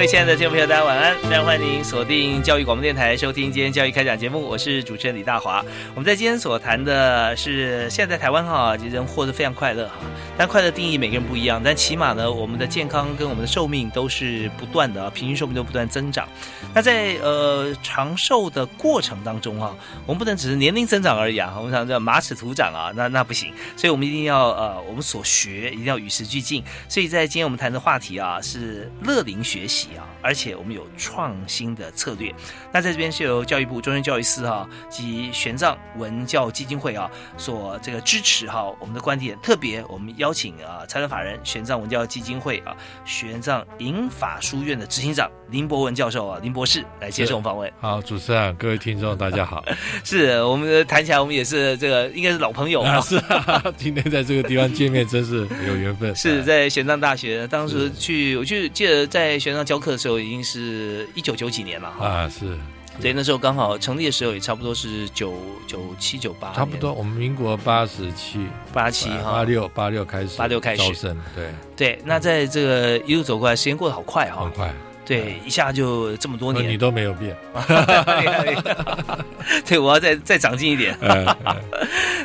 各位亲爱的听众朋友，大家晚安！非常欢迎您锁定教育广播电台，收听今天教育开讲节目。我是主持人李大华。我们在今天所谈的是，现在台湾哈，人活得非常快乐哈。但快乐定义每个人不一样，但起码呢，我们的健康跟我们的寿命都是不断的，平均寿命都不断增长。那在呃长寿的过程当中啊，我们不能只是年龄增长而已啊，我们常叫马齿徒长啊，那那不行。所以我们一定要呃，我们所学一定要与时俱进。所以在今天我们谈的话题啊，是乐龄学习。啊，而且我们有创新的策略。那在这边是由教育部终身教育司哈及玄奘文教基金会啊所这个支持哈我们的观点。特别我们邀请啊财团法人玄奘文教基金会啊玄奘银法书院的执行长林博文教授啊林博士来接受访问。好，主持人，各位听众，大家好。是我们谈起来，我们也是这个应该是老朋友啊。是啊，今天在这个地方见面，真是有缘分。是在玄奘大学，当时去我就记得在玄奘教课的时候，已经是一九九几年了哈。啊，是。对，那时候刚好成立的时候也差不多是九九七九八，差不多。我们民国八十七八七哈八六八六开始八六开始招生，对对。那在这个一路走过来，时间过得好快哈，很快。对，一下就这么多年，你都没有变。对，我要再再长进一点。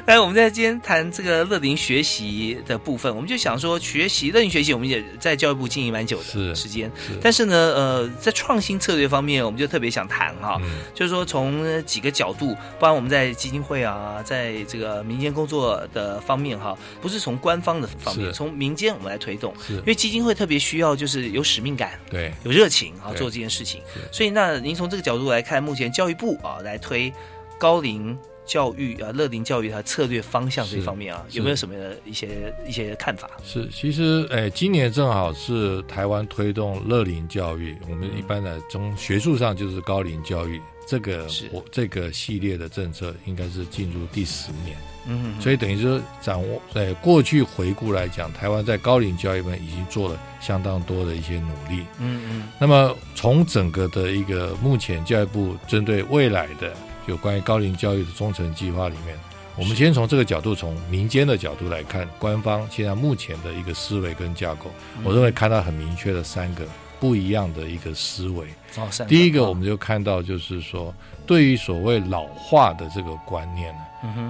但是我们在今天谈这个乐龄学习的部分，我们就想说，学习乐龄学习，我们也在教育部经营蛮久的时间。但是呢，呃，在创新策略方面，我们就特别想谈哈，就是说从几个角度，不然我们在基金会啊，在这个民间工作的方面哈，不是从官方的方面，从民间我们来推动，因为基金会特别需要就是有使命感，对，有热情。情啊，做这件事情，所以那您从这个角度来看，目前教育部啊来推高龄教育啊、乐龄教育它策略方向这方面啊，有没有什么一些一些看法？是，其实诶，今年正好是台湾推动乐龄教育，我们一般的从学术上就是高龄教育这个我这个系列的政策，应该是进入第十年。嗯，所以等于说掌握在过去回顾来讲，台湾在高龄教育面已经做了相当多的一些努力。嗯嗯。那么从整个的一个目前教育部针对未来的有关于高龄教育的中程计划里面，我们先从这个角度，从民间的角度来看，官方现在目前的一个思维跟架构，我认为看到很明确的三个不一样的一个思维。哦，第一个我们就看到就是说，对于所谓老化的这个观念呢。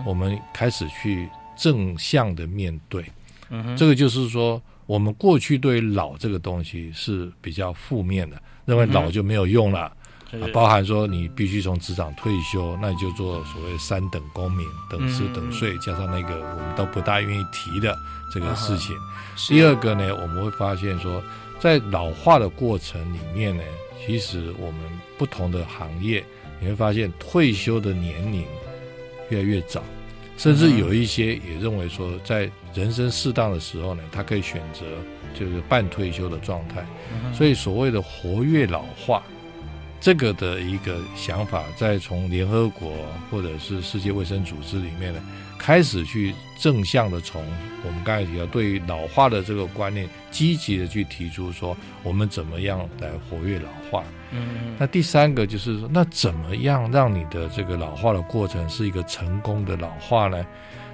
我们开始去正向的面对，这个就是说，我们过去对老这个东西是比较负面的，认为老就没有用了，包含说你必须从职场退休，那你就做所谓三等公民，等吃等睡，加上那个我们都不大愿意提的这个事情。第二个呢，我们会发现说，在老化的过程里面呢，其实我们不同的行业，你会发现退休的年龄。越来越早，甚至有一些也认为说，在人生适当的时候呢，他可以选择就是半退休的状态。所以所谓的活跃老化，这个的一个想法，在从联合国或者是世界卫生组织里面呢。开始去正向的从我们刚才提到对于老化的这个观念，积极的去提出说我们怎么样来活跃老化。嗯，那第三个就是说，那怎么样让你的这个老化的过程是一个成功的老化呢？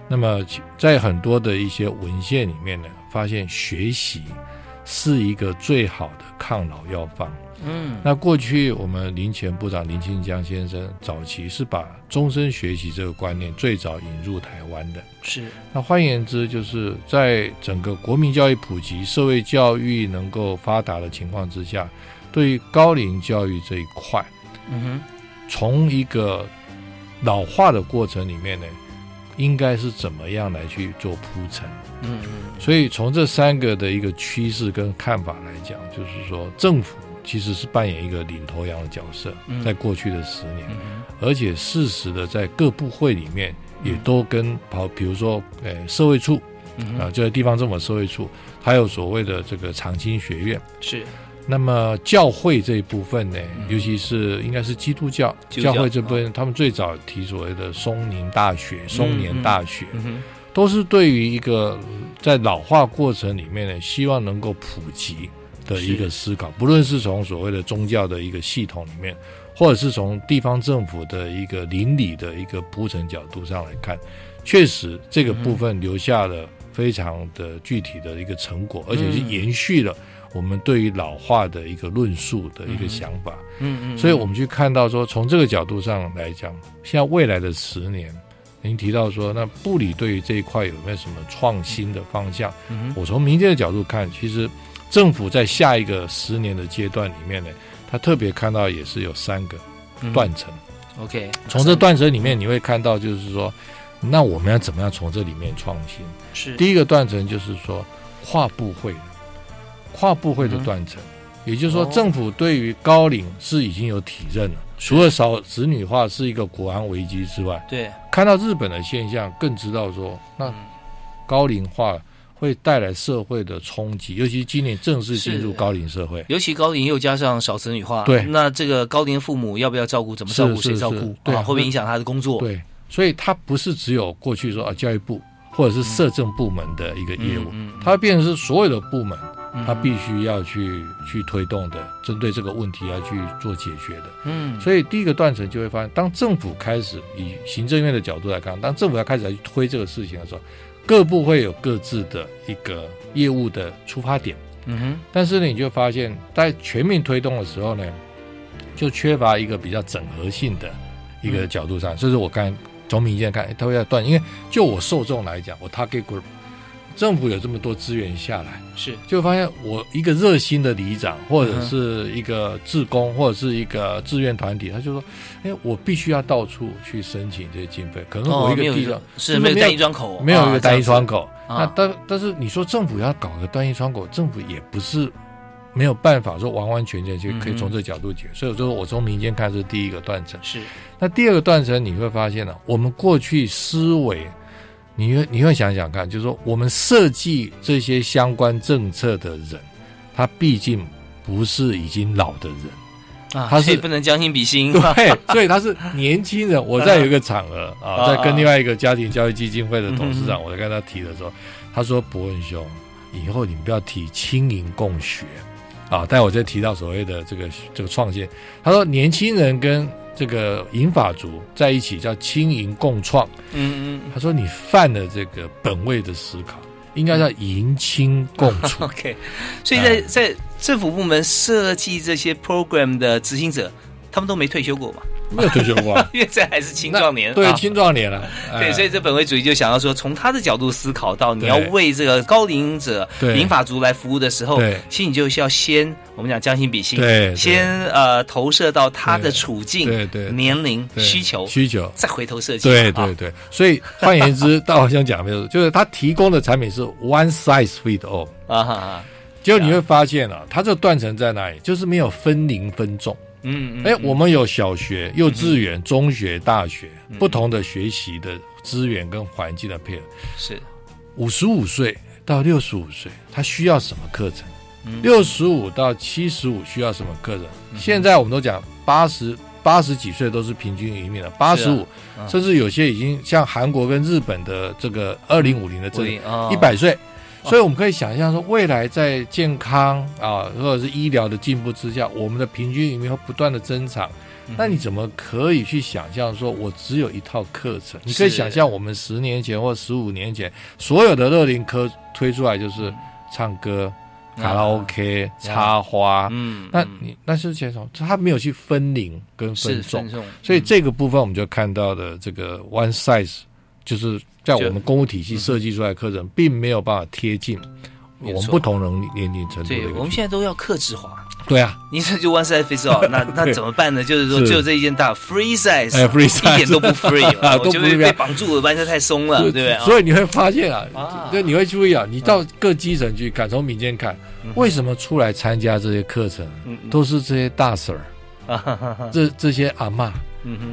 那么在很多的一些文献里面呢，发现学习是一个最好的抗老药方。嗯，那过去我们林前部长林清江先生早期是把终身学习这个观念最早引入台湾的。是，那换言之，就是在整个国民教育普及、社会教育能够发达的情况之下，对于高龄教育这一块，嗯哼，从一个老化的过程里面呢，应该是怎么样来去做铺陈？嗯嗯，所以从这三个的一个趋势跟看法来讲，就是说政府其实是扮演一个领头羊的角色，在过去的十年，而且适时的在各部会里面也都跟跑，比如说呃社会处啊，就是地方政府社会处，还有所谓的这个长青学院。是。那么教会这一部分呢，尤其是应该是基督教教会这部分，他们最早提所谓的松宁大学、松年大学，都是对于一个在老化过程里面呢，希望能够普及的一个思考。不论是从所谓的宗教的一个系统里面，或者是从地方政府的一个邻里的一个铺陈角度上来看，确实这个部分留下了非常的具体的一个成果，而且是延续了。我们对于老化的一个论述的一个想法，嗯嗯，所以我们去看到说，从这个角度上来讲，像未来的十年，您提到说，那部里对于这一块有没有什么创新的方向？嗯，我从民间的角度看，其实政府在下一个十年的阶段里面呢，他特别看到也是有三个断层。OK，从这断层里面你会看到，就是说，那我们要怎么样从这里面创新？是第一个断层，就是说跨部会。跨部会的断层，也就是说，政府对于高龄是已经有体认了。除了少子女化是一个国安危机之外，对，看到日本的现象，更知道说，那高龄化会带来社会的冲击，尤其今年正式进入高龄社会，尤其高龄又加上少子女化，对，那这个高龄父母要不要照顾？怎么照顾？谁照顾？对，会不会影响他的工作？对，所以它不是只有过去说啊，教育部或者是社政部门的一个业务，它变成是所有的部门。他必须要去去推动的，针对这个问题要去做解决的。嗯，所以第一个断层就会发现，当政府开始以行政院的角度来看，当政府要开始来推这个事情的时候，各部会有各自的一个业务的出发点。嗯哼，但是呢，你就发现，在全面推动的时候呢，就缺乏一个比较整合性的一个角度上。这是我刚从民间看，它会要断，因为就我受众来讲，我 target group。政府有这么多资源下来，是就发现我一个热心的里长，或者是一个志工，或者是一个志愿团体，他就说：“哎，我必须要到处去申请这些经费。可能我一个地方是没有单一窗口，没有一个单一窗口。那但但是你说政府要搞个单一窗口，政府也不是没有办法说完完全全就可以从这个角度解。所以说我从民间看是第一个断层。是那第二个断层，你会发现呢，我们过去思维。你会你会想想看，就是说，我们设计这些相关政策的人，他毕竟不是已经老的人啊，他是不能将心比心，对，所以他是年轻人。我在有一个场合啊，在跟另外一个家庭教育基金会的董事长，我在跟他提的时候，他说：“伯文兄，以后你们不要提轻盈共学啊。”但我在提到所谓的这个这个创新，他说年轻人跟。这个银法族在一起叫轻盈共创。嗯嗯，他说你犯了这个本位的思考，应该叫迎亲共处。OK，所以在在政府部门设计这些 program 的执行者，他们都没退休过嘛？没有退休过，因为这还是青壮年，对青壮年了。对，所以这本位主义就想要说，从他的角度思考到你要为这个高龄者、民法族来服务的时候，其实你就需要先我们讲将心比心，对，先呃投射到他的处境、对对。年龄、需求、需求，再回头设计。对对对，所以换言之，大好像讲没有，就是他提供的产品是 one size fit all 啊哈哈，结果你会发现啊，他这断层在哪里？就是没有分龄分重。嗯，哎，我们有小学、幼稚园、中学、大学不同的学习的资源跟环境的配合。是，五十五岁到六十五岁，他需要什么课程？六十五到七十五需要什么课程？现在我们都讲八十八十几岁都是平均移民了，八十五，甚至有些已经像韩国跟日本的这个二零五零的这一百岁。所以我们可以想象说，未来在健康啊，或者是医疗的进步之下，我们的平均寿命会不断的增长。那你怎么可以去想象说，我只有一套课程？你可以想象，我们十年前或十五年前，所有的乐龄科推出来就是唱歌、卡拉 OK、插花。嗯，那你那是前从他没有去分龄跟分重，所以这个部分我们就看到的这个 one size 就是。在我们公务体系设计出来的课程，并没有办法贴近我们不同能力年龄程度。对，我们现在都要克制化，对啊，你这就 one size fits all，那 那怎么办呢？就是说是只有这一件大 free size，哎，free size 一点都不 free，啊我就都不会被绑住了，完全太松了，对不对？所以你会发现啊啊，对，你会注意啊，你到各基层去看，从民间看，为什么出来参加这些课程都是这些大婶儿，这这些阿嬷？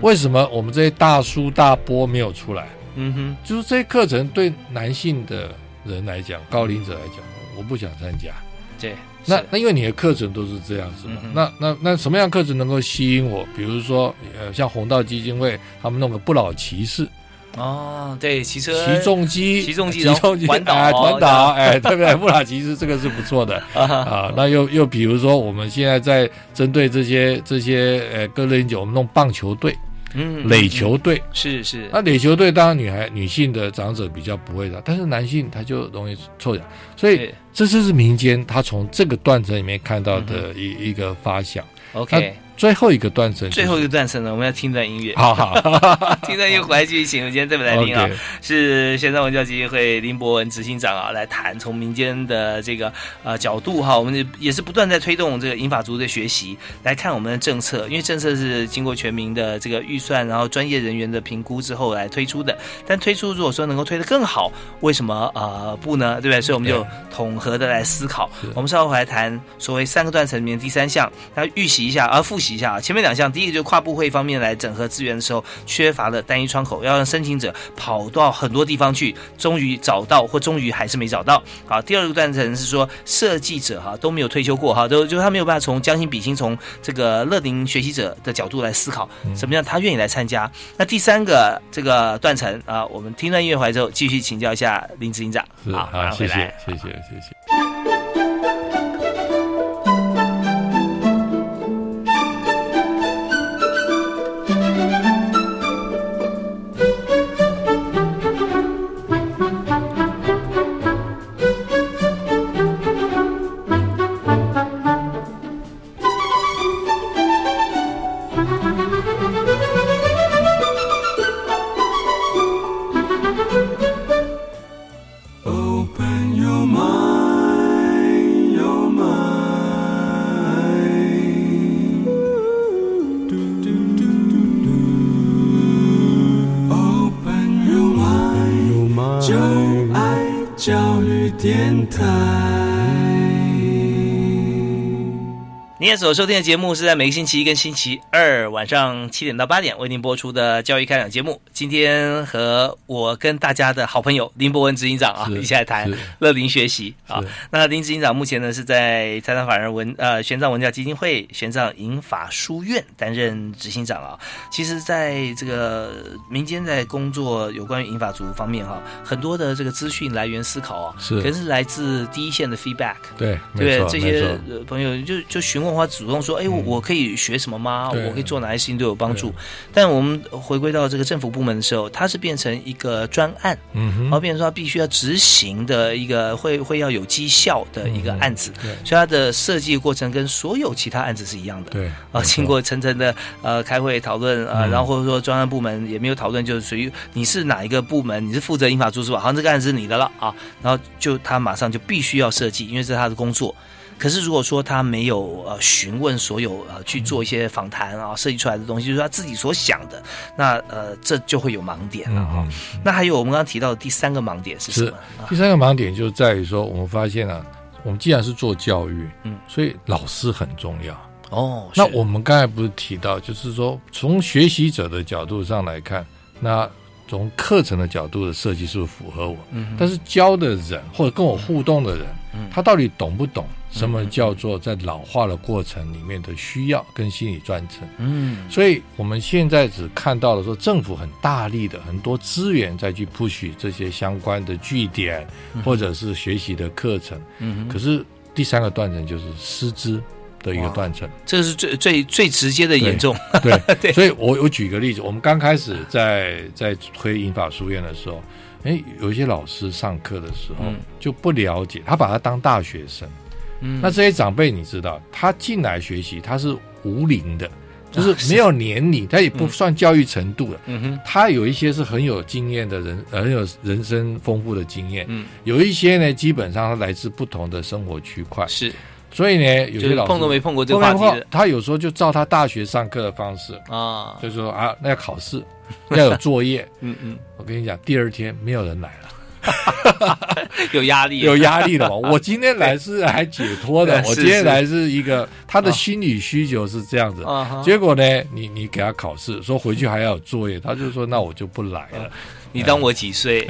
为什么我们这些大叔大伯没有出来？嗯哼，就是这些课程对男性的人来讲，高龄者来讲，我不想参加。对，那那因为你的课程都是这样子嘛，嗯那那那什么样课程能够吸引我？比如说，呃，像红道基金会他们弄个不老骑士、哦，对，骑车骑重机、骑重机骑重机、环岛哎环岛，哎，对不对？不老骑士这个是不错的 啊。那又又比如说，我们现在在针对这些这些呃各类酒，我们弄棒球队、嗯垒球队。是是那垒球队当然女孩女性的长者比较不会的，但是男性他就容易凑奖，所以这就是民间他从这个断层里面看到的一、一个发想。OK。最后一个断层、最后一个断层呢，我们要听段音乐。好好 听段音乐回来继续请我们今天这位来宾啊是玄奘文教基金会林博文执行长啊，来谈从民间的这个呃角度哈，我们也是不断在推动这个银法族的学习，来看我们的政策，因为政策是经过全民的这个预算，然后专业人员的评估之后来推出的。但推出如果说能够推得更好，为什么呃不呢？对不对？所以我们就统合的来思考。我们稍后回来谈所谓三个断层里面第三项，要预习一下，而、复习一下啊。前面两项，第一个就是跨部会方面来整合资源的时候，缺乏了单一窗口，要让申请者跑到很多地方去，终于找到或终于还是没找到。好，第二个断层是说设计者哈都没有退休过哈，都就他没有办法从将心比心，从这个乐龄学习者的角度来思考，怎么样他愿意来参加。那第三个这个断层啊，我们听段音乐回来之后，继续请教一下林执行长。是好，马好，谢谢。谢谢谢谢。您所收听的节目是在每个星期一跟星期二晚上七点到八点为您播出的教育开讲节目。今天和我跟大家的好朋友林博文执行长啊一起来谈乐龄学习啊。那林执行长目前呢是在财产法人文呃玄奘文教基金会玄奘银法书院担任执行长啊。其实，在这个民间在工作有关于银法族方面哈、很多的这个资讯来源思考啊，是可能是来自第一线的 feedback。对，对？这些朋友就就询问或主动说，哎，我我可以学什么吗？对。我可以做哪些事情对我有帮助？但我们回归到这个政府部门的时候，它是变成一个专案，嗯然后，变成说它必须要执行的一个会会要有绩效的一个案子，对。所以它的设计过程跟所有其他案子是一样的。对，啊，经过层层的呃开会讨论啊、呃嗯。然后或者说专案部门也没有讨论，就是属于你是哪一个部门，你是负责英法住宿吧，好像这个案子是你的了啊，然后就他马上就必须要设计，因为这是他的工作。可是如果说他没有呃询问所有呃去做一些访谈啊设计出来的东西，就是他自己所想的，那呃这就会有盲点了哈、嗯那还有我们刚刚提到的第三个盲点是什么？啊第三个盲点就在于说，我们发现啊，我们既然是做教育，嗯。所以老师很重要。哦，那我们刚才不是提到，就是说从学习者的角度上来看，那从课程的角度的设计是不是符合我？嗯但是教的人或者跟我互动的人，嗯。他到底懂不懂什么叫做在老化的过程里面的需要跟心理专程？嗯所以我们现在只看到了说政府很大力的很多资源再去 push 这些相关的据点或者是学习的课程，嗯，可是第三个断层就是师资的一个断层。这是最最最直接的严重。对对 所以我我举个例子，我们刚开始在在推英法书院的时候，哎，有一些老师上课的时候嗯就不了解，他把他当大学生。嗯那这些长辈你知道，他进来学习他是无龄的，就是没有年龄，他也不算教育程度的。嗯哼，他有一些是很有经验的人，呃很有人生丰富的经验。嗯有一些呢，基本上他来自不同的生活区块。是所以呢，有些老师碰都没碰过这个话题他有时候就照他大学上课的方式，啊，就说啊，那要考试，要有作业。嗯嗯，我跟你讲，第二天没有人来了。有压力，有压力的嘛。我今天来是来解脱的，我今天来是一个他的心理需求是这样子。结果呢，你你给他考试，说回去还要有作业，他就说那我就不来了。你当我几岁？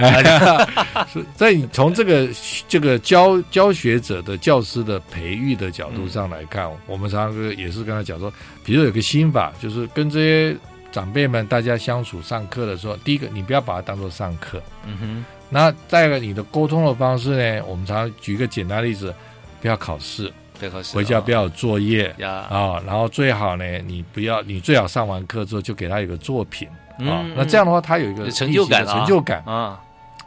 是在你从这个这个教教学者的教师的培育的角度上来看，我们常常也是跟他讲说，比如有个心法，就是跟这些长辈们大家相处上课的时候，第一个你不要把它当做上课，嗯哼，那再一个你的沟通的方式呢，我们常常举一个简单例子，不要考试，对，考试回家不要有作业。呀，啊，然后最好呢，你不要，你最好上完课之后就给他一个作品。啊嗯，那这样的话，他有一个成就感成就感。啊，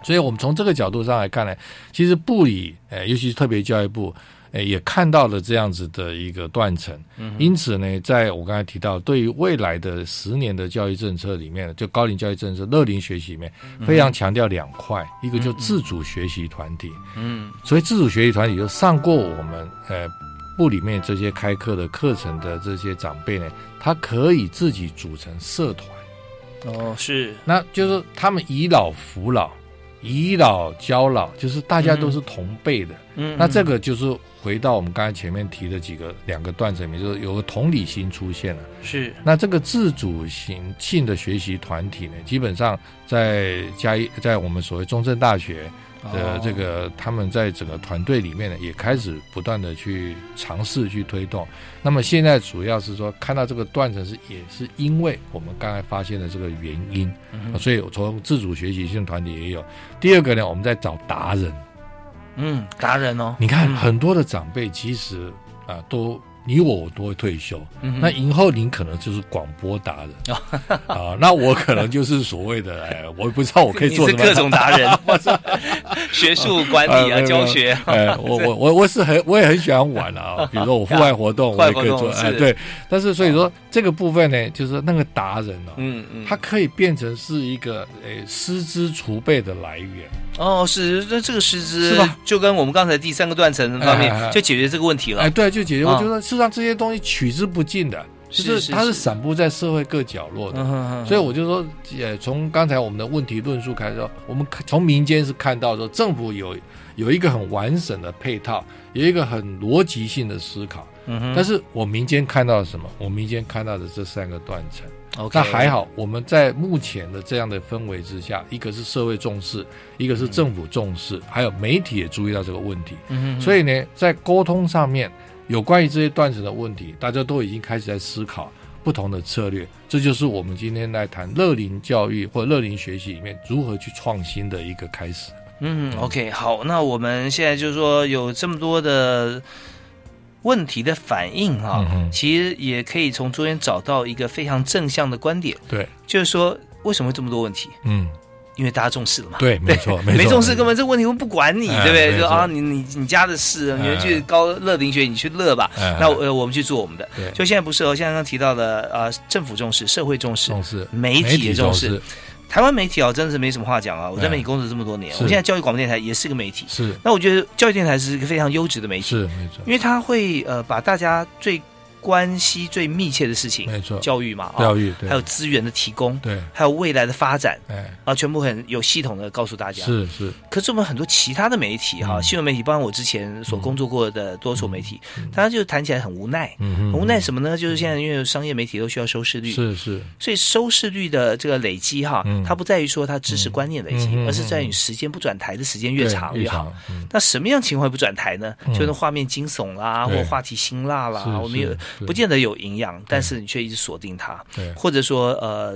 所以我们从这个角度上来看呢，其实部里，呃，尤其是特别教育部，呃，也看到了这样子的一个断层。因此呢，在我刚才提到，对于未来的十年的教育政策里面，就高龄教育政策、乐龄学习里面，非常强调两块，一个就自主学习团体。嗯所以自主学习团体就上过我们呃部里面这些开课的课程的这些长辈呢，他可以自己组成社团。哦是，那就是他们以老扶老，以老教老，就是大家都是同辈的。嗯，那这个就是回到我们刚才前面提的几个两个断层里面，就是有个同理心出现了。是那这个自主型性的学习团体呢，基本上在嘉义，在我们所谓中正大学的这个，他们在整个团队里面呢，也开始不断的去尝试去推动。那么现在主要是说，看到这个断层是也是因为我们刚才发现的这个原因，嗯所以从自主学习性团体也有。第二个呢，我们在找达人。嗯达人哦，你看嗯很多的长辈其实啊都。你我我都会退休，嗯那以后您可能就是广播达人。啊，那我可能就是所谓的哎，我也不知道我可以做什么。各种达人，学术管理啊，教学，哎，我我我我是很我也很喜欢玩啊，比如说我户外活动我也可以做，哎对，但是所以说这个部分呢，就是那个达人哦，嗯嗯，他可以变成是一个诶师资储备的来源，哦是，那这个师资是吧就跟我们刚才第三个断层方哎哎哎面就解决这个问题了哎，，对，就解决。啊我觉得事实上这些东西取之不尽的，就是是它是是散布在社会各角落的。所以我就说，也，从刚才我们的问题论述开始说，我们从民间是看到说，政府有有一个很完整的配套，有一个很逻辑性的思考。嗯哼但是我民间看到了什么？我民间看到的这三个断层。，OK，那还好，我们在目前的这样的氛围之下，一个是社会重视，一个是政府重视，还有媒体也注意到这个问题。所以呢，在沟通上面，有关于这些断层的问题，大家都已经开始在思考不同的策略。这就是我们今天来谈乐龄教育或乐龄学习里面如何去创新的一个开始。嗯，OK，好，那我们现在就是说有这么多的问题的反应哈、嗯其实也可以从中间找到一个非常正向的观点，对，就是说为什么会这么多问题？嗯，因为大家重视了嘛。对，没错，没错，没重视，根本这问题我不管你，哎对不对？就啊，你你你家的事，你们去高乐林学，你去乐吧。哎那呃，我们去做我们的。对就现在不是哦，现在刚刚提到的啊，政府重视，社会重视，重视媒体也重视。台湾媒体哦，真的是没什么话讲啊！我在哎媒体工作这么多年，我现在教育广播电台也是个媒体。是那我觉得教育电台是一个非常优质的媒体，是没错，因为它会呃把大家最关系最密切的事情，没错，教育嘛，啊教育还有资源的提供，对，还有未来的发展哎，啊，全部很有系统的告诉大家。是是，可是我们很多其他的媒体哈，嗯。新闻媒体，包括我之前所工作过的多所媒体，大家就谈起来很无奈。嗯无奈什么呢？就是现在因为商业媒体都需要收视率，是是，所以收视率的这个累积哈，嗯。它不在于说它知识观念累积，而是在于时间不转台的时间越长越好。，嗯那什么样情况不转台呢？嗯。就是画面惊悚啦，或话题辛辣啦，我们有不见得有营养，但是你却一直锁定它，对或者说呃，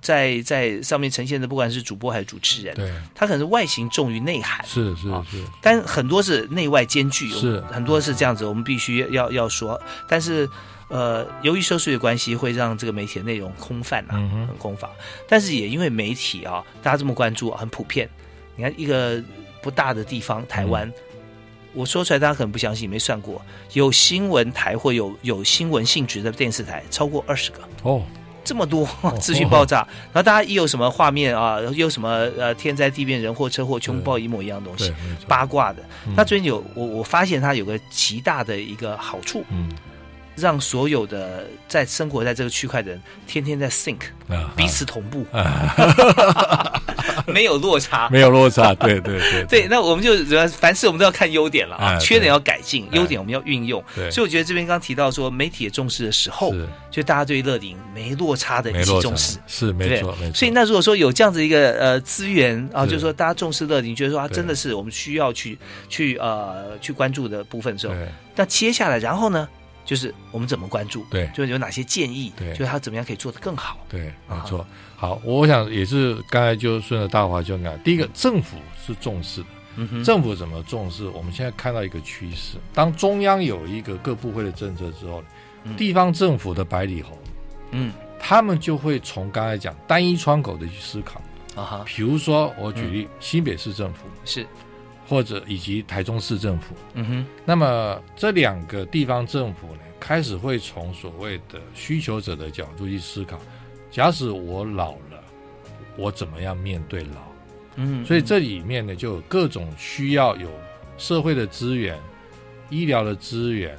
在在上面呈现的不管是主播还是主持人，对，他可能是外形重于内涵。是是啊是，但很多是内外兼具，是很多是这样子，我们必须要要说。但是，呃，由于收视率的关系，会让这个媒体的内容空泛啊，嗯很空乏。但是也因为媒体啊，大家这么关注啊，很普遍。你看一个不大的地方，台湾。我说出来，大家可能不相信，没算过，有新闻台或有有新闻性质的电视台超过二十个，哦，这么多 资讯爆炸，然后大家一有什么画面啊，又有什么呃天灾地变、人祸车祸，全部报一模一样的东西，八卦的。那最近有我我发现它有个极大的一个好处，嗯。让所有的在生活在这个区块的人天天在 think，彼此同步，没有落差，没有落差，对对对对。那我们就凡事我们都要看优点了啊，缺点要改进，优点我们要运用。所以我觉得这边刚提到说媒体也重视的时候，就大家对乐龄没落差的一起重视，是没错没错。所以那如果说有这样子一个呃资源啊，就是说大家重视乐龄，觉得说啊真的是我们需要去去呃去关注的部分的时候，那接下来然后呢？就是我们怎么关注？对，就是有哪些建议？对，就是他怎么样可以做得更好？对，没错。好，我想也是刚才就顺着大华就讲，第一个政府是重视的。嗯哼。政府怎么重视？我们现在看到一个趋势，当中央有一个各部会的政策之后，地方政府的百里侯，嗯，他们就会从刚才讲单一窗口的去思考。啊哈。比如说，我举例新北市政府是。或者以及台中市政府，嗯哼，那么这两个地方政府呢，开始会从所谓的需求者的角度去思考，假使我老了，我怎么样面对老？嗯，所以这里面呢，就有各种需要有社会的资源、医疗的资源、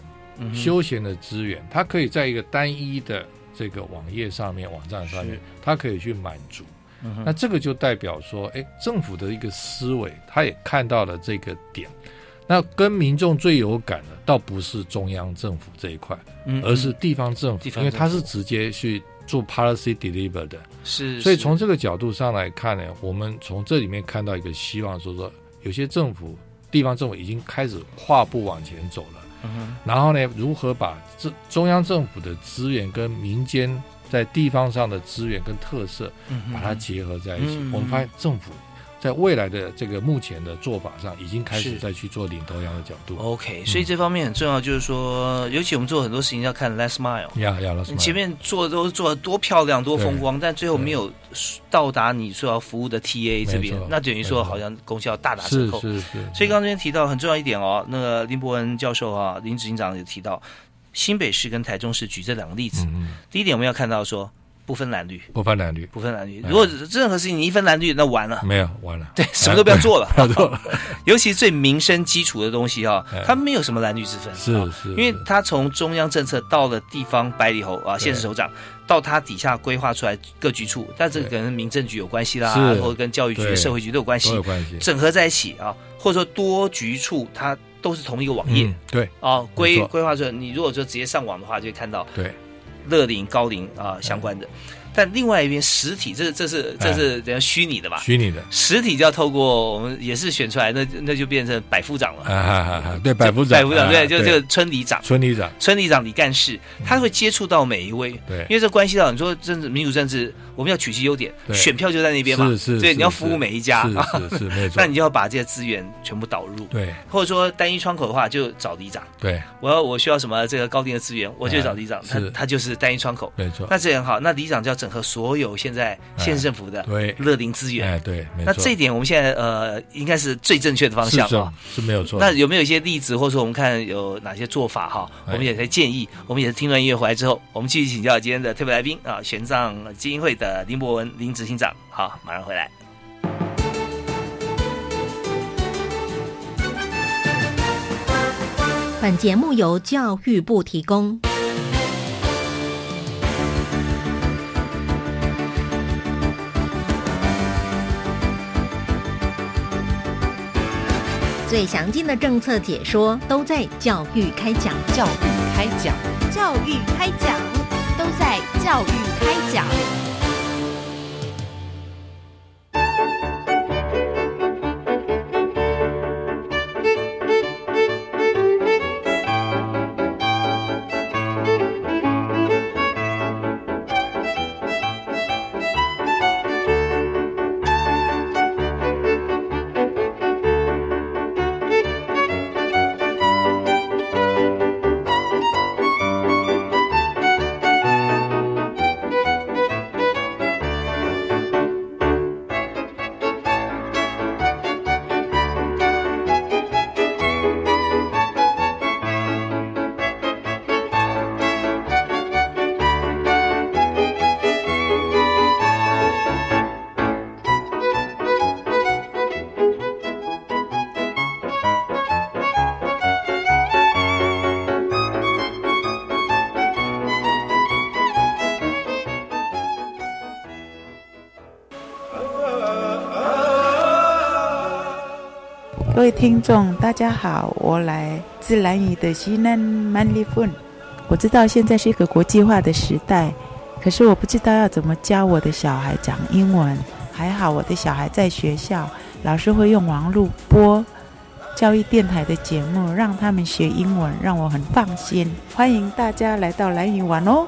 休闲的资源，它可以在一个单一的这个网页上面、网站上面，它可以去满足。那这个就代表说，哎，政府的一个思维，他也看到了这个点。那跟民众最有感的，倒不是中央政府这一块，而是地方政府，因为他是直接去做 policy deliver 的。是，所以从这个角度上来看呢，我们从这里面看到一个希望，说说有些政府、地方政府已经开始跨步往前走了。嗯然后呢，如何把这中央政府的资源跟民间。在地方上的资源跟特色，把它结合在一起，我们发现政府在未来的这个目前的做法上，已经开始在去做领头羊的角度。OK，所以这方面很重要，就是说，尤其我们做很多事情要看 last mile。呀呀，前面做的都做的多漂亮、多风光，但最后没有到达你说要服务的 TA 这边，那等于说好像功效大打折扣。是是是。所以刚刚这边提到很重要一点哦，那个林伯文教授啊，林执行长也提到。新北市跟台中市举这两个例子，第一点我们要看到说不分蓝绿，不分蓝绿，不分蓝绿。如果任何事情你一分蓝绿，那完了，没有完了，对，什么都不要做了，不要做了。尤其最民生基础的东西啊，它没有什么蓝绿之分，是是，因为它从中央政策到了地方百里侯啊，县市首长到他底下规划出来各局处，但这个跟民政局有关系啦，或者跟教育局、社会局都有关系，有关系。整合在一起啊，或者说多局处它。都是同一个网页，对。啊，规规划出来你如果说直接上网的话，就会看到对乐龄高龄啊相关的。但另外一边实体，这这是这是等下虚拟的吧？虚拟的。实体就要透过我们也是选出来，那那就变成百夫长了。啊对，百夫长，百夫长，对，就这个村里长，村里长，村里长李干事，他会接触到每一位，对，因为这关系到你说政治民主政治，我们要取其优点，选票就在那边嘛，是是，对，你要服务每一家，是是 没错，那你就要把这些资源全部导入，对，或者说单一窗口的话，就找里长，对，我要我需要什么这个高定的资源，我就找里长，他他就是单一窗口，没错，那这样好，那里长就要整合所有。现在县政府的对。乐龄资源，哎对，那这一点我们现在呃应该是最正确的方向啊，是没有错。那有没有一些例子，或者说我们看有哪些做法哈？我们也在建议，我们也是听完音乐回来之后，我们继续请教今天的特别来宾啊，玄奘基金会的林博文林执行长。好，马上回来。本节目由教育部提供。最详尽的政策解说都在教育开讲，教育开讲，教育开讲，都在教育开讲。听众，大家好，我来自兰屿的西南曼利芬。我知道现在是一个国际化的时代，可是我不知道要怎么教我的小孩讲英文。还好我的小孩在学校，老师会用网络播教育电台的节目，让他们学英文，让我很放心。欢迎大家来到兰屿玩哦。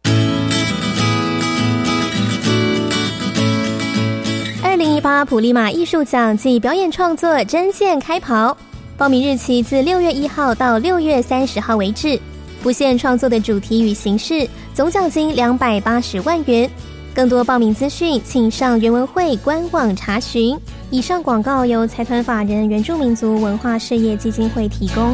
零一八普利马艺术奖暨表演创作真线开跑，报名日期自六月一号到六月三十号为止，不限创作的主题与形式，总奖金两百八十万元。更多报名资讯，请上原文会官网查询。以上广告由财团法人原住民族文化事业基金会提供。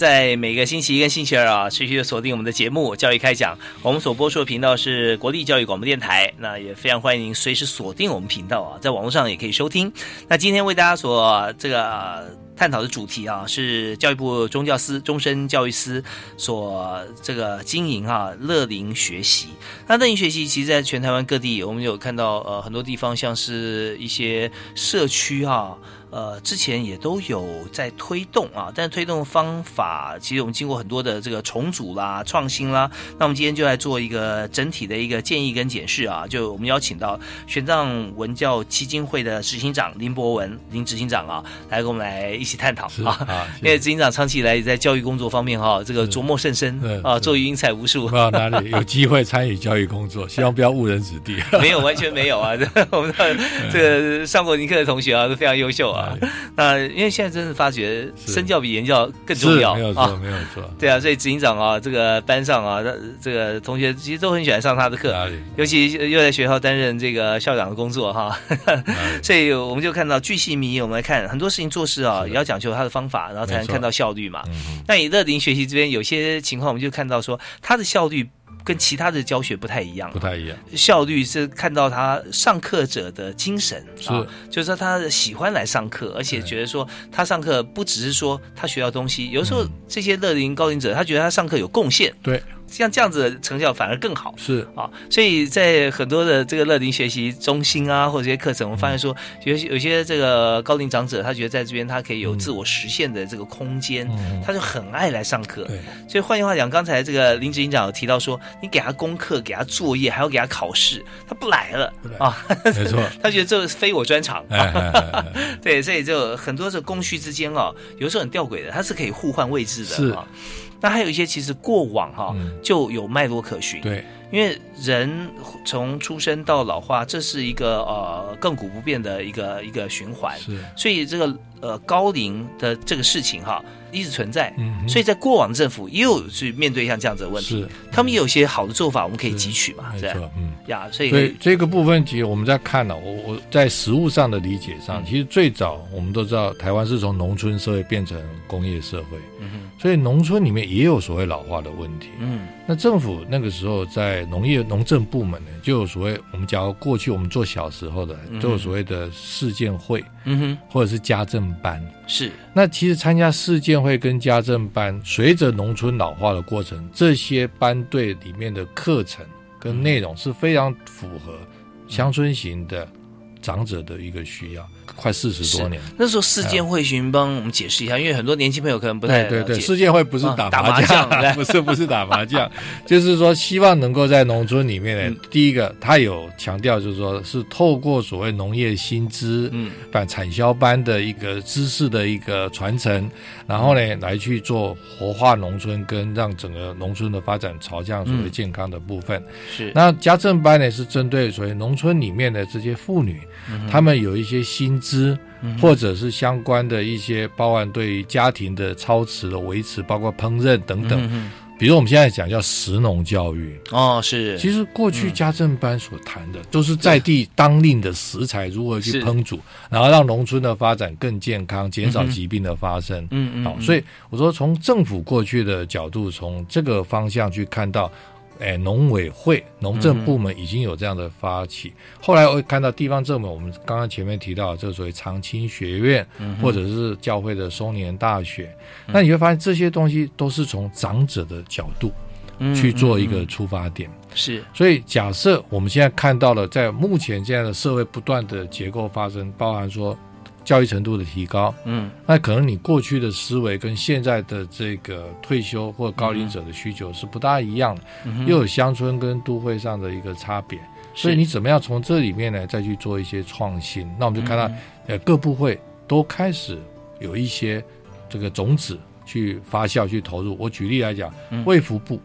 在每个星期一跟星期二啊，持续的锁定我们的节目《教育开讲》。我们所播出的频道是国立教育广播电台，那也非常欢迎您随时锁定我们频道啊，在网络上也可以收听。那今天为大家所这个探讨的主题啊，是教育部中教司终身教育司所这个经营哈、乐龄学习。那乐龄学习其实在全台湾各地，我们有看到呃很多地方，像是一些社区哈、呃，之前也都有在推动啊，但是推动方法其实我们经过很多的这个重组啦、创新啦。那我们今天就来做一个整体的一个建议跟检视啊，就我们邀请到玄奘文教基金会的执行长林博文林执行长啊，来跟我们来一起探讨啊。啊，因为执行长长期以来也在教育工作方面哈、这个琢磨甚深啊，做英才无数不。知道哪里有机会参与教育工作，希望不要误人子弟。没有，完全没有啊！这 我们的这个上过您课的同学啊，都非常优秀啊。那因为现在真的发觉，身教比言教更重要是没有错，啊。没有错。对啊，所以执行长啊，这个班上啊，这这个同学其实都很喜欢上他的课，尤其又在学校担任这个校长的工作哈。所以我们就看到巨细靡遗，我们来看很多事情做事啊，也要讲究他的方法，然后才能看到效率嘛。嗯那以乐林学习这边有些情况，我们就看到说他的效率跟其他的教学不太一样不。太一样。效率是看到他上课者的精神，是啊，就是说他喜欢来上课，而且觉得说他上课不只是说他学到东西，有时候这些乐龄高龄者，他觉得他上课有贡献，对，像这样子的成效反而更好。是啊，所以在很多的这个乐龄学习中心啊，或者这些课程，我们发现说，有些有些这个高龄长者，他觉得在这边他可以有自我实现的这个空间，嗯他就很爱来上课。对，所以换句话讲，刚才这个林执行长有提到说，你给他功课、给他作业，还要给他考试，他不来了啊，没错。他觉得这非我专长。哎哎哎哎哎 对，所以就很多的供需之间啊，有时候很吊诡的，它是可以互换位置的是啊。那还有一些其实过往哈、嗯。就有脉络可循，对，因为人从出生到老化，这是一个呃亘古不变的一个一个循环，是，所以这个呃高龄的这个事情哈一直存在，嗯，所以在过往政府也有去面对像这样子的问题，他们也有一些好的做法，我们可以汲取嘛，是。嗯。呀，所以所以这个部分，其实我们在看呢、我我在实物上的理解上，嗯。其实最早我们都知道，台湾是从农村社会变成工业社会，嗯哼。所以农村里面也有所谓老化的问题。嗯。那政府那个时候在农业农政部门呢，就有所谓我们讲过去我们做小时候的，嗯。就有所谓的事件会，嗯哼，或者是家政班。是，那其实参加世建会跟家政班，随着农村老化的过程，这些班队里面的课程跟内容是非常符合乡村型的长者的一个需要。快四十多年，那时候世建会群帮我们解释一下，因为很多年轻朋友可能不太对对。世建会不是打打麻将，对。不是不是打麻将，就是说希望能够在农村里面呢，第一个他有强调，就是说是透过所谓农业薪资，嗯，反产销班的一个知识的一个传承，然后呢来去做活化农村，跟让整个农村的发展朝向所谓健康的部分。是。那家政班呢是针对所谓农村里面的这些妇女，她们有一些新知。或者是相关的一些包含对于家庭的操持的维持，包括烹饪等等。比如我们现在讲叫食农教育哦，是。其实过去家政班所谈的都是在地当令的食材如何去烹煮，然后让农村的发展更健康，减少疾病的发生。嗯嗯。好，所以我说从政府过去的角度，从这个方向去看到。哎，农委会、农政部门已经有这样的发起。后来我看到地方政府，我们刚刚前面提到这个所谓长青学院，或者是教会的松年大学，那你会发现这些东西都是从长者的角度去做一个出发点。是，所以假设我们现在看到了，在目前这样的社会不断的结构发生，包含说。教育程度的提高，嗯，那可能你过去的思维跟现在的这个退休或高龄者的需求是不大一样的，又有乡村跟都会上的一个差别，所以你怎么样从这里面呢再去做一些创新？那我们就看到，呃，各部会都开始有一些这个种子去发酵、去投入。我举例来讲，卫福部，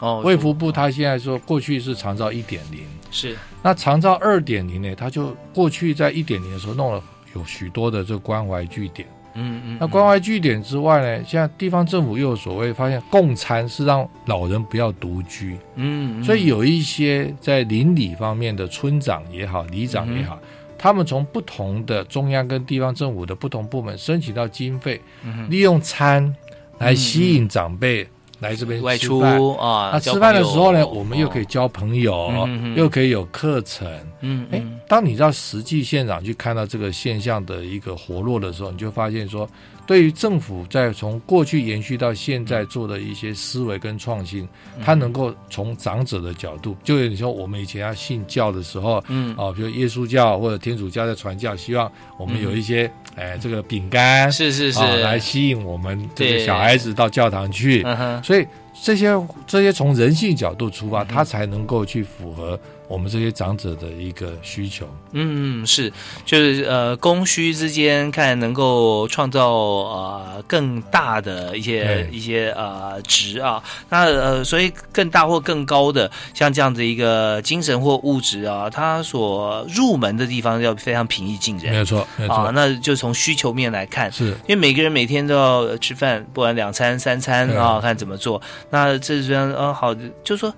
哦，卫福部他现在说过去是长照一点零，是。那长照二点零呢，他就过去在一点零的时候弄了。有许多的这个关怀据点，嗯嗯，那关怀据点之外呢，现在地方政府又有所谓发现共餐是让老人不要独居，嗯，所以有一些在邻里方面的村长也好，里长也好，他们从不同的中央跟地方政府的不同部门申请到经费，利用餐来吸引长辈。来这边外出啊，那吃饭的时候呢，我们又可以交朋友，又可以有课程。嗯，哎，当你到实际现场去看到这个现象的一个活络的时候，你就发现说。对于政府在从过去延续到现在做的一些思维跟创新，它能够从长者的角度，就你说我们以前要信教的时候，嗯，啊，比如耶稣教或者天主教在传教，希望我们有一些哎这个饼干，是是是，来吸引我们这个小孩子到教堂去，所以这些这些从人性角度出发，它才能够去符合。我们这些长者的一个需求，嗯，是，就是呃，供需之间看能够创造呃更大的一些一些呃值啊，那呃，所以更大或更高的像这样的一个精神或物质啊，它所入门的地方要非常平易近人，没有错，没有错，那就从需求面来看，是。因为每个人每天都要吃饭，不管两餐三餐啊，看怎么做，那这边呃好，就是说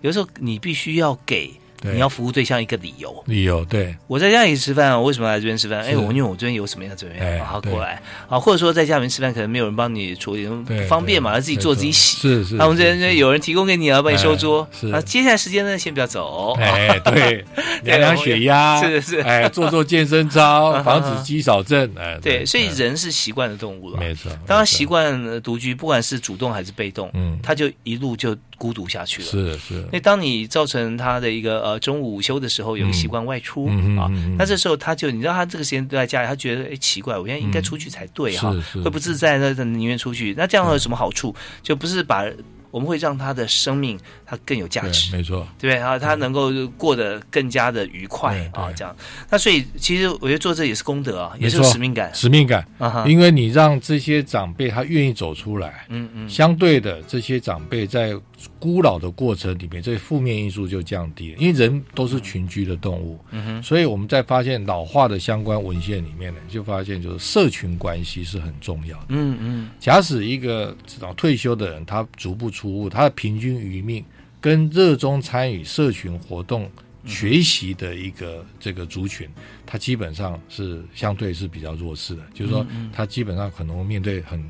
有时候你必须要给。你要服务对象一个理由，理由对。我在家里吃饭，我为什么来这边吃饭？哎，我因为我这边有什么样怎么样，然后过来啊，或者说在家里面吃饭，可能没有人帮你处理，不方便嘛，自己做自己洗。是是。那我们这边有人提供给你啊，帮你收桌。是。啊，接下来时间呢，先不要走。哎，对，量量血压，是是。哎，做做健身操，防止肌少症。哎，对，所以人是习惯的动物了。没错。当他习惯独居，不管是主动还是被动，嗯，他就一路就。孤独下去了，是是。那当你造成他的一个呃中午午休的时候，有个习惯外出啊，那这时候他就你知道他这个时间都在家里，他觉得哎奇怪，我现在应该出去才对哈，会不自在，那宁愿出去。那这样有什么好处？就不是把。我们会让他的生命他更有价值，没错，对不对？然后他能够过得更加的愉快啊，这样。那所以其实我觉得做这也是功德啊，也是有使命感，使命感啊。因为你让这些长辈他愿意走出来，嗯嗯，相对的这些长辈在孤老的过程里面，这些负面因素就降低了。因为人都是群居的动物，嗯哼，所以我们在发现老化的相关文献里面呢，就发现就是社群关系是很重要的。嗯嗯，假使一个退休的人，他足不出户，他的平均余命跟热衷参与社群活动、学习的一个这个族群，他基本上是相对是比较弱势的。就是说，他基本上可能面对很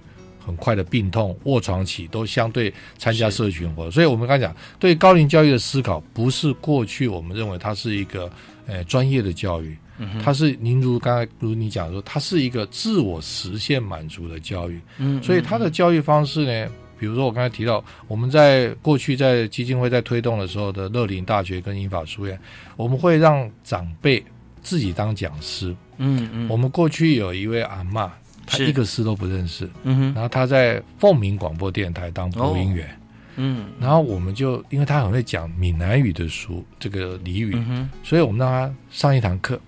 很快的病痛、卧床期都相对参加社群活动。所以我们刚才讲，对高龄教育的思考，不是过去我们认为它是一个呃专业的教育，它是您如刚才如你讲说，它是一个自我实现满足的教育。嗯所以它的教育方式呢，比如说我刚才提到，我们在过去在基金会在推动的时候的乐林大学跟英法书院，我们会让长辈自己当讲师。嗯嗯，我们过去有一位阿嬷，她是一个诗都不认识，嗯哼，然后他在凤鸣广播电台当播音员。嗯。然后我们就因为他很会讲闽南语的书，这个俚语，嗯所以我们让他上一堂课。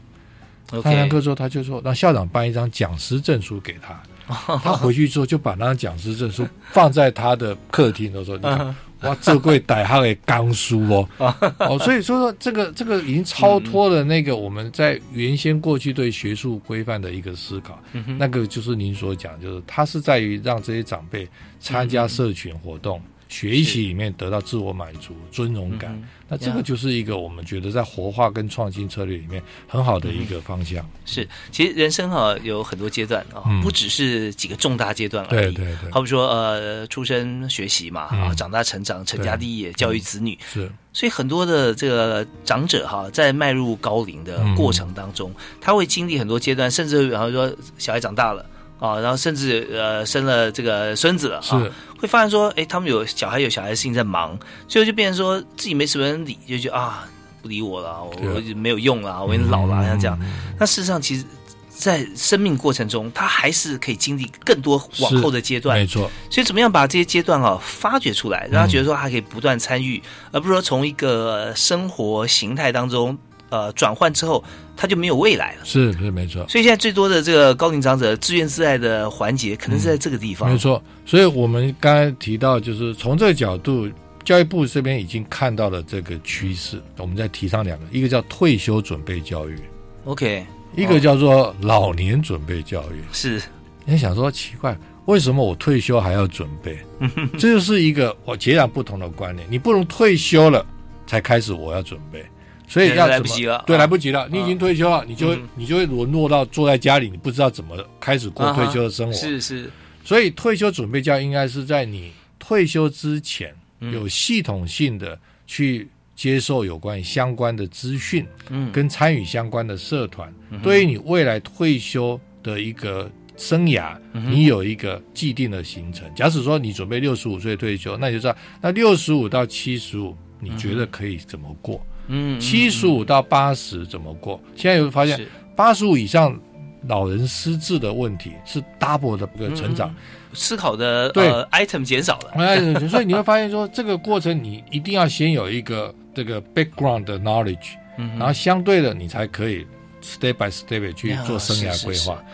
上一堂课之后，他就说让校长颁一张讲师证书给他。他回去之后就把那张讲师证书放在他的客厅的时候，你嗯。看，哇，这贵逮他的钢书哦，哦，所以说说这个这个已经超脱了那个我们在原先过去对学术规范的一个思考，嗯那个就是您所讲，就是它是在于让这些长辈参加社群活动。学习里面得到自我满足、尊荣感，那这个就是一个我们觉得在活化跟创新策略里面很好的一个方向。是，其实人生哈、有很多阶段啊、嗯。不只是几个重大阶段而已。对对对，好比说呃，出生学习嘛，啊，嗯。长大成长、成家立业、教育子女，是。所以很多的这个长者哈，在迈入高龄的过程当中，他会经历很多阶段，甚至比方说小孩长大了啊，然后甚至呃生了这个孙子了是啊，会发现说，哎，他们有小孩有小孩的事情在忙，所以就变成说自己没什么人理，就觉得啊不理我了，我对啊我没有用了，我已经老了，像这样。嗯那事实上，其实，在生命过程中，他还是可以经历更多往后的阶段没。错，所以，怎么样把这些阶段啊发掘出来，让他觉得说他可以不断参与，而不是说从一个生活形态当中呃转换之后，他就没有未来了。是是没错，所以现在最多的这个高龄长者自怨自艾的环节，可能是在这个地方。没错。所以我们刚才提到，就是从这个角度，教育部这边已经看到了这个趋势。我们再提上两个，一个叫退休准备教育，OK，一个叫做老年准备教育。是你想说奇怪，为什么我退休还要准备？这就是一个我截然不同的观念。你不能退休了才开始我要准备，所以要来不及了对，啊。来不及了。你已经退休了，你就你就会沦落到坐在家里，你不知道怎么开始过退休的生活。是是，所以退休准备教应该是在你退休之前，嗯。有系统性的去接受有关相关的资讯，嗯。跟参与相关的社团，对于你未来退休的一个生涯，嗯你有一个既定的行程。假使说你准备六十五岁退休，那你就知道，那六十五到七十五，你觉得可以怎么过？嗯，七十五到八十怎么过？现在有发现是，八十五以上老人失智的问题是 double 的一个成长。思考的对呃 item 减少了。哎，所以你会发现说，这个过程你一定要先有一个这个 background 的 knowledge，、嗯然后相对的你才可以 step by step 去做生涯规划。是是